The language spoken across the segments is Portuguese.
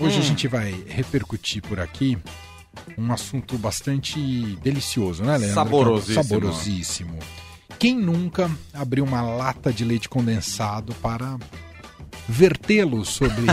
Hoje hum. a gente vai repercutir por aqui um assunto bastante delicioso, né, Leandro? Saborosíssimo. Saborosíssimo. Quem nunca abriu uma lata de leite condensado para vertê-lo sobre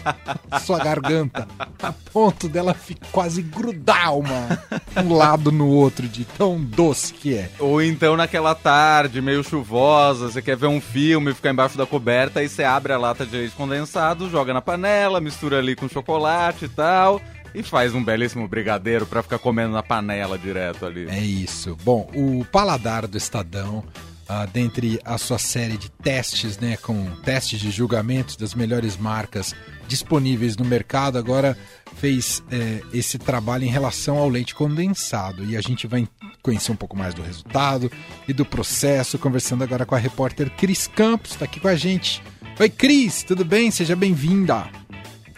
sua garganta, a ponto dela quase grudar uma, um lado no outro, de tão doce que é. Ou então naquela tarde meio chuvosa, você quer ver um filme, ficar embaixo da coberta, aí você abre a lata de leite condensado, joga na panela, mistura ali com chocolate e tal. E faz um belíssimo brigadeiro para ficar comendo na panela direto ali. É isso. Bom, o paladar do Estadão uh, dentre a sua série de testes, né, com testes de julgamentos das melhores marcas disponíveis no mercado, agora fez é, esse trabalho em relação ao leite condensado. E a gente vai conhecer um pouco mais do resultado e do processo, conversando agora com a repórter Cris Campos, está aqui com a gente. Oi, Cris, tudo bem? Seja bem-vinda.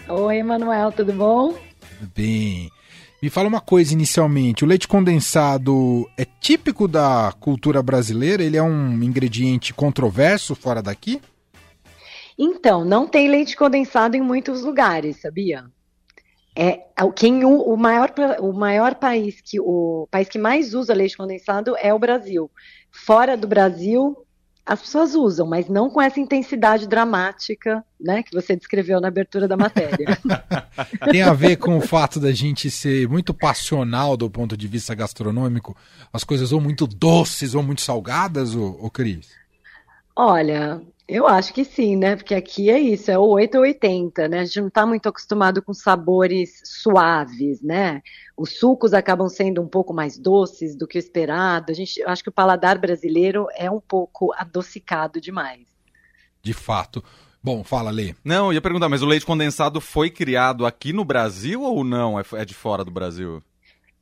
Oi, Manuel, tudo bom? Tudo bem. Me fala uma coisa inicialmente, o leite condensado é típico da cultura brasileira? Ele é um ingrediente controverso fora daqui? Então, não tem leite condensado em muitos lugares, sabia? É, quem o, o, maior, o maior país que o país que mais usa leite condensado é o Brasil. Fora do Brasil, as pessoas usam, mas não com essa intensidade dramática, né, que você descreveu na abertura da matéria. Tem a ver com o fato da gente ser muito passional do ponto de vista gastronômico, as coisas ou muito doces ou muito salgadas, ô, ô Cris? Olha, eu acho que sim, né? Porque aqui é isso, é o 8 ou 80, né? A gente não está muito acostumado com sabores suaves, né? Os sucos acabam sendo um pouco mais doces do que o esperado. A gente, eu acho que o paladar brasileiro é um pouco adocicado demais. De fato. Bom, fala, Lê. Não, eu ia perguntar, mas o leite condensado foi criado aqui no Brasil ou não? É, é de fora do Brasil?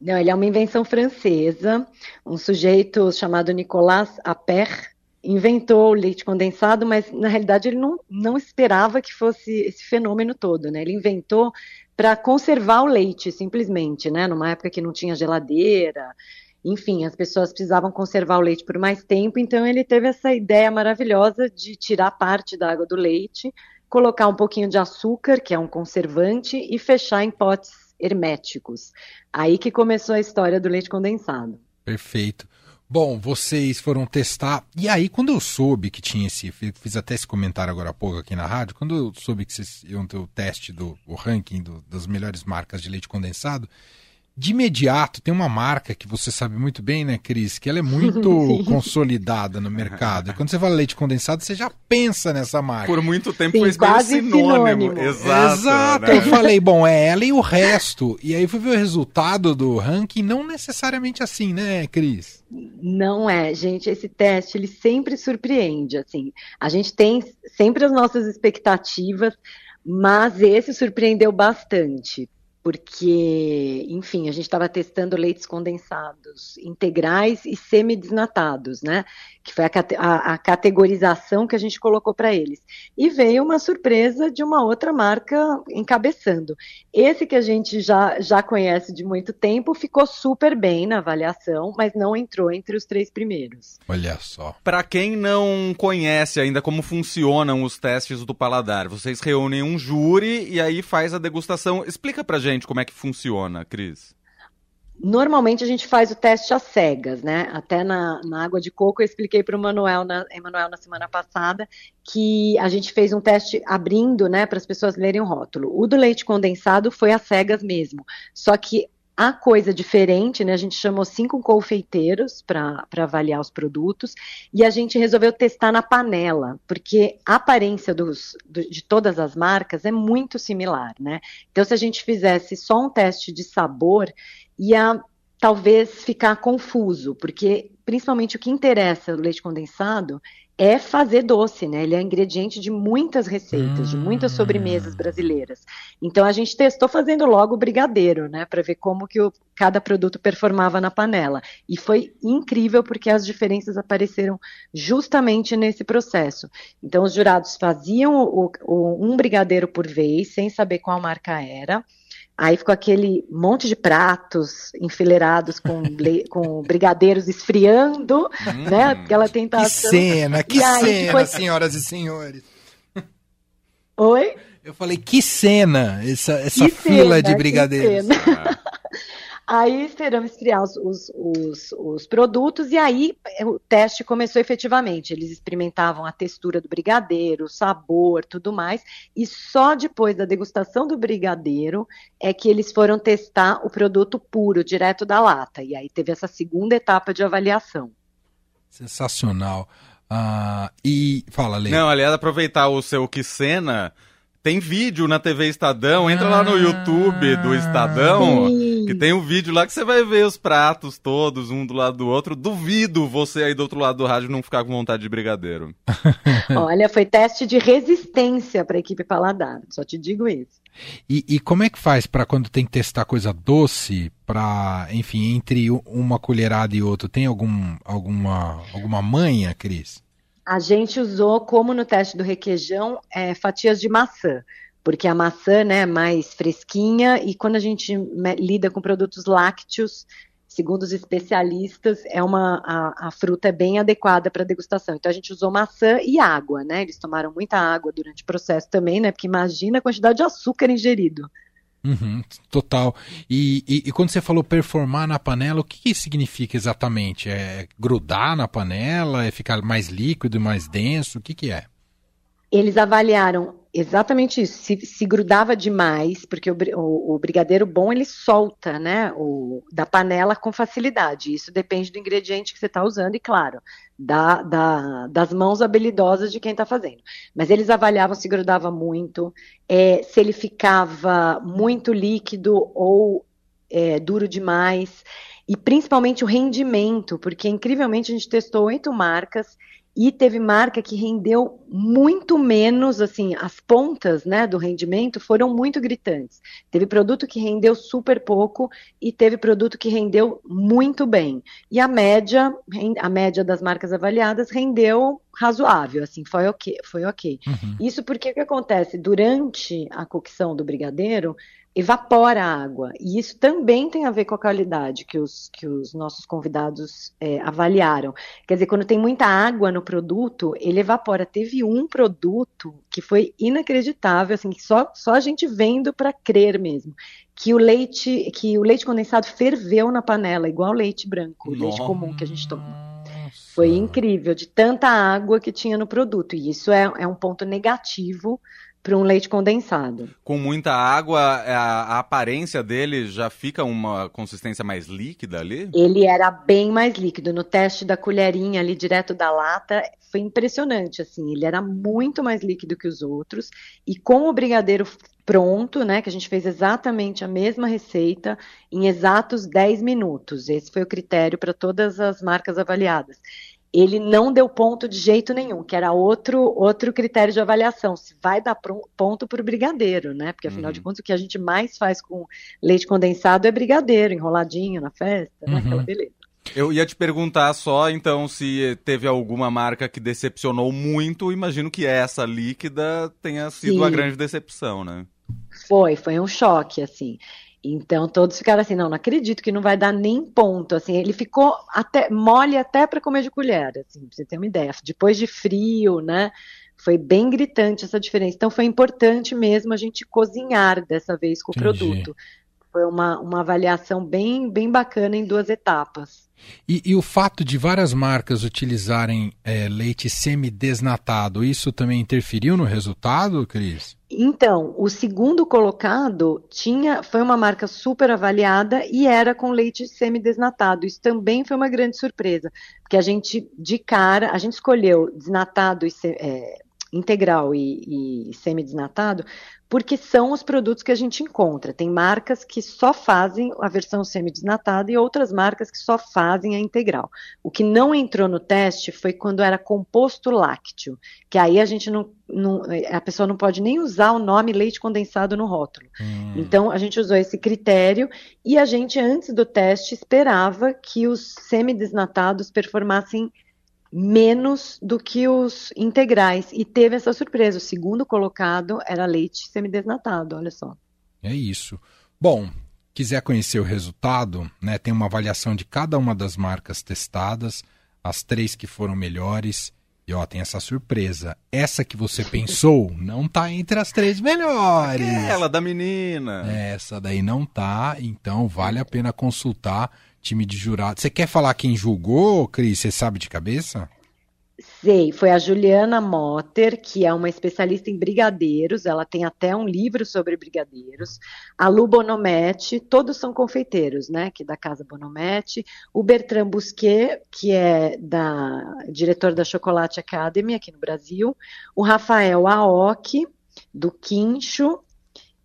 Não, ele é uma invenção francesa. Um sujeito chamado Nicolas Appert inventou o leite condensado, mas na realidade ele não, não esperava que fosse esse fenômeno todo, né? Ele inventou para conservar o leite, simplesmente, né? Numa época que não tinha geladeira, enfim, as pessoas precisavam conservar o leite por mais tempo, então ele teve essa ideia maravilhosa de tirar parte da água do leite, colocar um pouquinho de açúcar, que é um conservante, e fechar em potes herméticos. Aí que começou a história do leite condensado. Perfeito. Bom, vocês foram testar. E aí, quando eu soube que tinha esse. Fiz até esse comentário agora há pouco aqui na rádio. Quando eu soube que vocês iam ter o teste do o ranking do, das melhores marcas de leite condensado, de imediato, tem uma marca que você sabe muito bem, né, Cris, que ela é muito consolidada no mercado. E quando você fala leite condensado, você já pensa nessa marca. Por muito tempo Sim, foi quase sinônimo. sinônimo. Exato. Exato. Né? Eu falei, bom, é ela e o resto. E aí fui ver o resultado do ranking, não necessariamente assim, né, Cris? Não é, gente. Esse teste, ele sempre surpreende, assim. A gente tem sempre as nossas expectativas, mas esse surpreendeu bastante porque, enfim, a gente estava testando leites condensados integrais e semidesnatados, né? Que foi a, a, a categorização que a gente colocou para eles. E veio uma surpresa de uma outra marca encabeçando. Esse que a gente já, já conhece de muito tempo ficou super bem na avaliação, mas não entrou entre os três primeiros. Olha só. Para quem não conhece ainda como funcionam os testes do paladar, vocês reúnem um júri e aí faz a degustação. Explica pra gente como é que funciona, Cris. Normalmente a gente faz o teste às cegas, né? Até na, na água de coco eu expliquei para o Manuel Emanuel na semana passada que a gente fez um teste abrindo, né, para as pessoas lerem o rótulo. O do leite condensado foi às cegas mesmo. Só que a coisa diferente, né? A gente chamou cinco confeiteiros para avaliar os produtos e a gente resolveu testar na panela, porque a aparência dos, do, de todas as marcas é muito similar, né? Então, se a gente fizesse só um teste de sabor, ia talvez ficar confuso, porque principalmente o que interessa no leite condensado é fazer doce, né? Ele é ingrediente de muitas receitas, hum. de muitas hum. sobremesas brasileiras. Então a gente testou fazendo logo o brigadeiro, né, para ver como que o, cada produto performava na panela. E foi incrível porque as diferenças apareceram justamente nesse processo. Então os jurados faziam o, o, um brigadeiro por vez, sem saber qual marca era. Aí ficou aquele monte de pratos enfileirados com, com brigadeiros esfriando, hum, né? Aquela tentação. Que cena, que cena, depois... senhoras e senhores. Oi? Eu falei, que cena essa, essa fila cena, de brigadeiros. Aí esperamos esfriar os, os, os, os, produtos e aí o teste começou efetivamente. Eles experimentavam a textura do brigadeiro, o sabor, tudo mais. E só depois da degustação do brigadeiro é que eles foram testar o produto puro, direto da lata. E aí teve essa segunda etapa de avaliação. Sensacional. Uh, e fala, Lê. Não, aliás, aproveitar o seu que cena tem vídeo na TV Estadão, entra lá no YouTube do Estadão, Sim. que tem um vídeo lá que você vai ver os pratos todos, um do lado do outro. Duvido você aí do outro lado do rádio não ficar com vontade de brigadeiro. Olha, foi teste de resistência para a equipe paladar, só te digo isso. E, e como é que faz para quando tem que testar coisa doce, para, enfim, entre uma colherada e outra, tem algum, alguma, alguma manha, Cris? A gente usou, como no teste do requeijão, é, fatias de maçã, porque a maçã né, é mais fresquinha e quando a gente lida com produtos lácteos, segundo os especialistas, é uma a, a fruta é bem adequada para degustação. Então a gente usou maçã e água, né? Eles tomaram muita água durante o processo também, né? Porque imagina a quantidade de açúcar ingerido. Uhum, total. E, e, e, quando você falou performar na panela, o que, que significa exatamente? É grudar na panela? É ficar mais líquido, mais denso? O que, que é? Eles avaliaram exatamente isso. Se, se grudava demais, porque o, o, o, brigadeiro bom ele solta, né, o, da panela com facilidade. Isso depende do ingrediente que você está usando e, claro, da, da, das mãos habilidosas de quem está fazendo. Mas eles avaliavam se grudava muito, é, se ele ficava muito líquido ou é, duro demais. E principalmente o rendimento, porque incrivelmente a gente testou oito marcas e teve marca que rendeu muito menos, assim, as pontas, né, do rendimento foram muito gritantes. Teve produto que rendeu super pouco e teve produto que rendeu muito bem. E a média, a média das marcas avaliadas rendeu razoável, assim, foi ok, foi ok. Uhum. Isso porque o que acontece durante a cocção do brigadeiro, evapora a água. E isso também tem a ver com a qualidade que os, que os nossos convidados é, avaliaram. Quer dizer, quando tem muita água no produto, ele evapora. Teve um produto que foi inacreditável, assim, que só, só a gente vendo para crer mesmo. Que o leite, que o leite condensado ferveu na panela, igual leite branco, Nossa. leite comum que a gente toma. Foi incrível, de tanta água que tinha no produto. E isso é, é um ponto negativo para um leite condensado. Com muita água, a, a, aparência dele já fica uma consistência mais líquida ali? Ele era bem mais líquido. No teste da colherinha ali direto da lata, foi impressionante, assim. Ele era muito mais líquido que os outros. E com o brigadeiro pronto, né, que a gente fez exatamente a mesma receita em exatos 10 minutos. Esse foi o critério para todas as marcas avaliadas ele não deu ponto de jeito nenhum, que era outro outro critério de avaliação, se vai dar ponto para o brigadeiro, né? Porque afinal uhum. de contas o que a gente mais faz com leite condensado é brigadeiro, enroladinho na festa, uhum. né? Aquela beleza. Eu ia te perguntar só, então, se teve alguma marca que decepcionou muito. Imagino que essa líquida tenha sido Sim. a grande decepção, né? Foi, foi um choque, assim. Então todos ficaram assim, não, não acredito que não vai dar nem ponto, assim, ele ficou até mole até para comer de colher, assim, pra você ter uma ideia. Depois de frio, né? Foi bem gritante essa diferença. Então foi importante mesmo a gente cozinhar dessa vez com Entendi. o produto. Foi uma, uma avaliação bem, bem bacana em duas etapas. E, e o fato de várias marcas utilizarem é, leite semi-desnatado, isso também interferiu no resultado, Cris? Então, o segundo colocado tinha, foi uma marca super avaliada e era com leite semi-desnatado. Isso também foi uma grande surpresa, porque a gente, de cara, a gente escolheu desnatado e é, integral e, e semi-desnatado porque são os produtos que a gente encontra. Tem marcas que só fazem a versão semi-desnatada e outras marcas que só fazem a integral. O que não entrou no teste foi quando era composto lácteo, que aí a gente não, não a pessoa não pode nem usar o nome leite condensado no rótulo. Hum. Então a gente usou esse critério e a gente antes do teste esperava que os semi-desnatados performassem menos do que os integrais. E teve essa surpresa. O segundo colocado era leite semidesnatado, olha só. É isso. Bom, quiser conhecer o resultado, né, tem uma avaliação de cada uma das marcas testadas, as três que foram melhores E ó, tem essa surpresa. Essa que você pensou não tá entre as três melhores. Aquela da menina. Essa daí não tá, então vale a pena consultar time de jurado. Você quer falar quem julgou, Cris? Você sabe de cabeça? Sei, foi a Juliana Motter, que é uma especialista em brigadeiros, ela tem até um livro sobre brigadeiros. A Lu Bonometti, todos são confeiteiros, né, que é da Casa Bonometti. O Bertrand Busquet, que é da diretor da Chocolate Academy aqui no Brasil. O Rafael Aoki, do Quincho,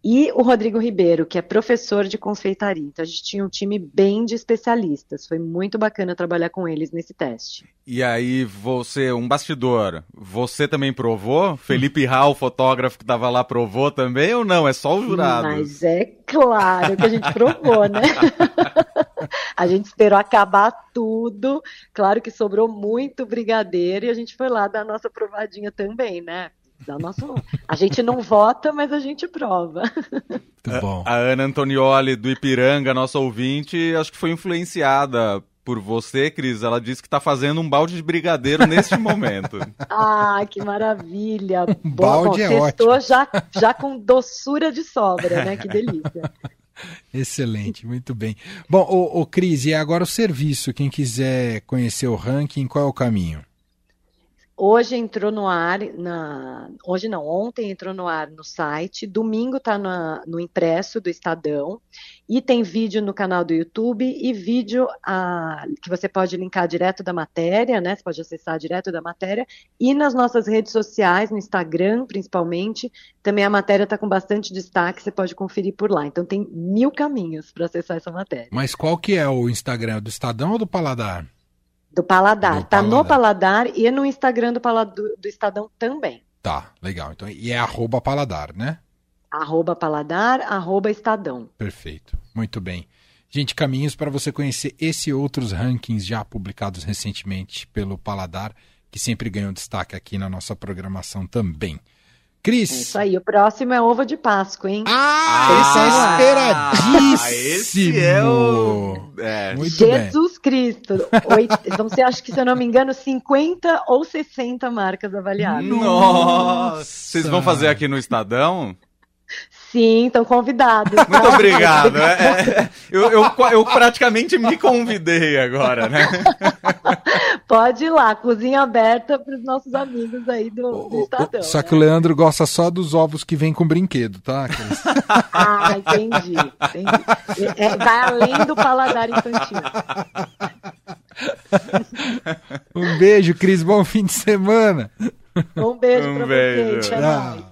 e o Rodrigo Ribeiro, que é professor de confeitaria. Então a gente tinha um time bem de especialistas. Foi muito bacana trabalhar com eles nesse teste. E aí, você, um bastidor, você também provou? Felipe Raul, fotógrafo que estava lá, provou também ou não? É só o jurado? Mas é claro que a gente provou, né? a gente esperou acabar tudo. Claro que sobrou muito brigadeiro e a gente foi lá dar a nossa provadinha também, né? Da nossa... A gente não vota, mas a gente prova. Muito bom. A, a Ana Antonioli, do Ipiranga, nossa ouvinte, acho que foi influenciada por você, Cris. Ela disse que está fazendo um balde de brigadeiro neste momento. Ah, que maravilha! Um balde bom, é ótimo. já, já com doçura de sobra, né? Que delícia. Excelente, muito bem. Bom, o, o Cris, e agora o serviço. Quem quiser conhecer o ranking, qual é o caminho? Hoje entrou no ar, na, hoje não, ontem entrou no ar no site, domingo está no impresso do Estadão, e tem vídeo no canal do YouTube e vídeo a, que você pode linkar direto da matéria, né? Você pode acessar direto da matéria, e nas nossas redes sociais, no Instagram principalmente, também a matéria está com bastante destaque, você pode conferir por lá. Então tem mil caminhos para acessar essa matéria. Mas qual que é o Instagram? Do Estadão ou do Paladar? Do Paladar. Do tá paladar. no Paladar e no Instagram do, Paladar, do Estadão também. Tá, legal. Então, e é arroba Paladar, né? Arroba Paladar, arroba Estadão. Perfeito. Muito bem. Gente, caminhos para você conhecer esse e outros rankings já publicados recentemente pelo Paladar, que sempre ganham destaque aqui na nossa programação também. Cris. Isso aí, o próximo é ovo de Páscoa, hein? Ah, esse é esperadíssimo! esse é o. É. Muito Jesus bem. Cristo! Oito, então você acha que, se eu não me engano, 50 ou 60 marcas avaliadas. Nossa! Vocês vão fazer aqui no Estadão? Sim, estão convidados. Muito tá? obrigado. É, é, eu, eu, eu, praticamente me convidei agora, né? Pode ir lá, cozinha aberta para os nossos amigos aí do, do Estadão. Só né? que o Leandro gosta só dos ovos que vem com brinquedo, tá? ah, entendi. entendi. É, vai além do paladar infantil. um beijo, Cris. Bom fim de semana. Um beijo um para vocês. Tchau.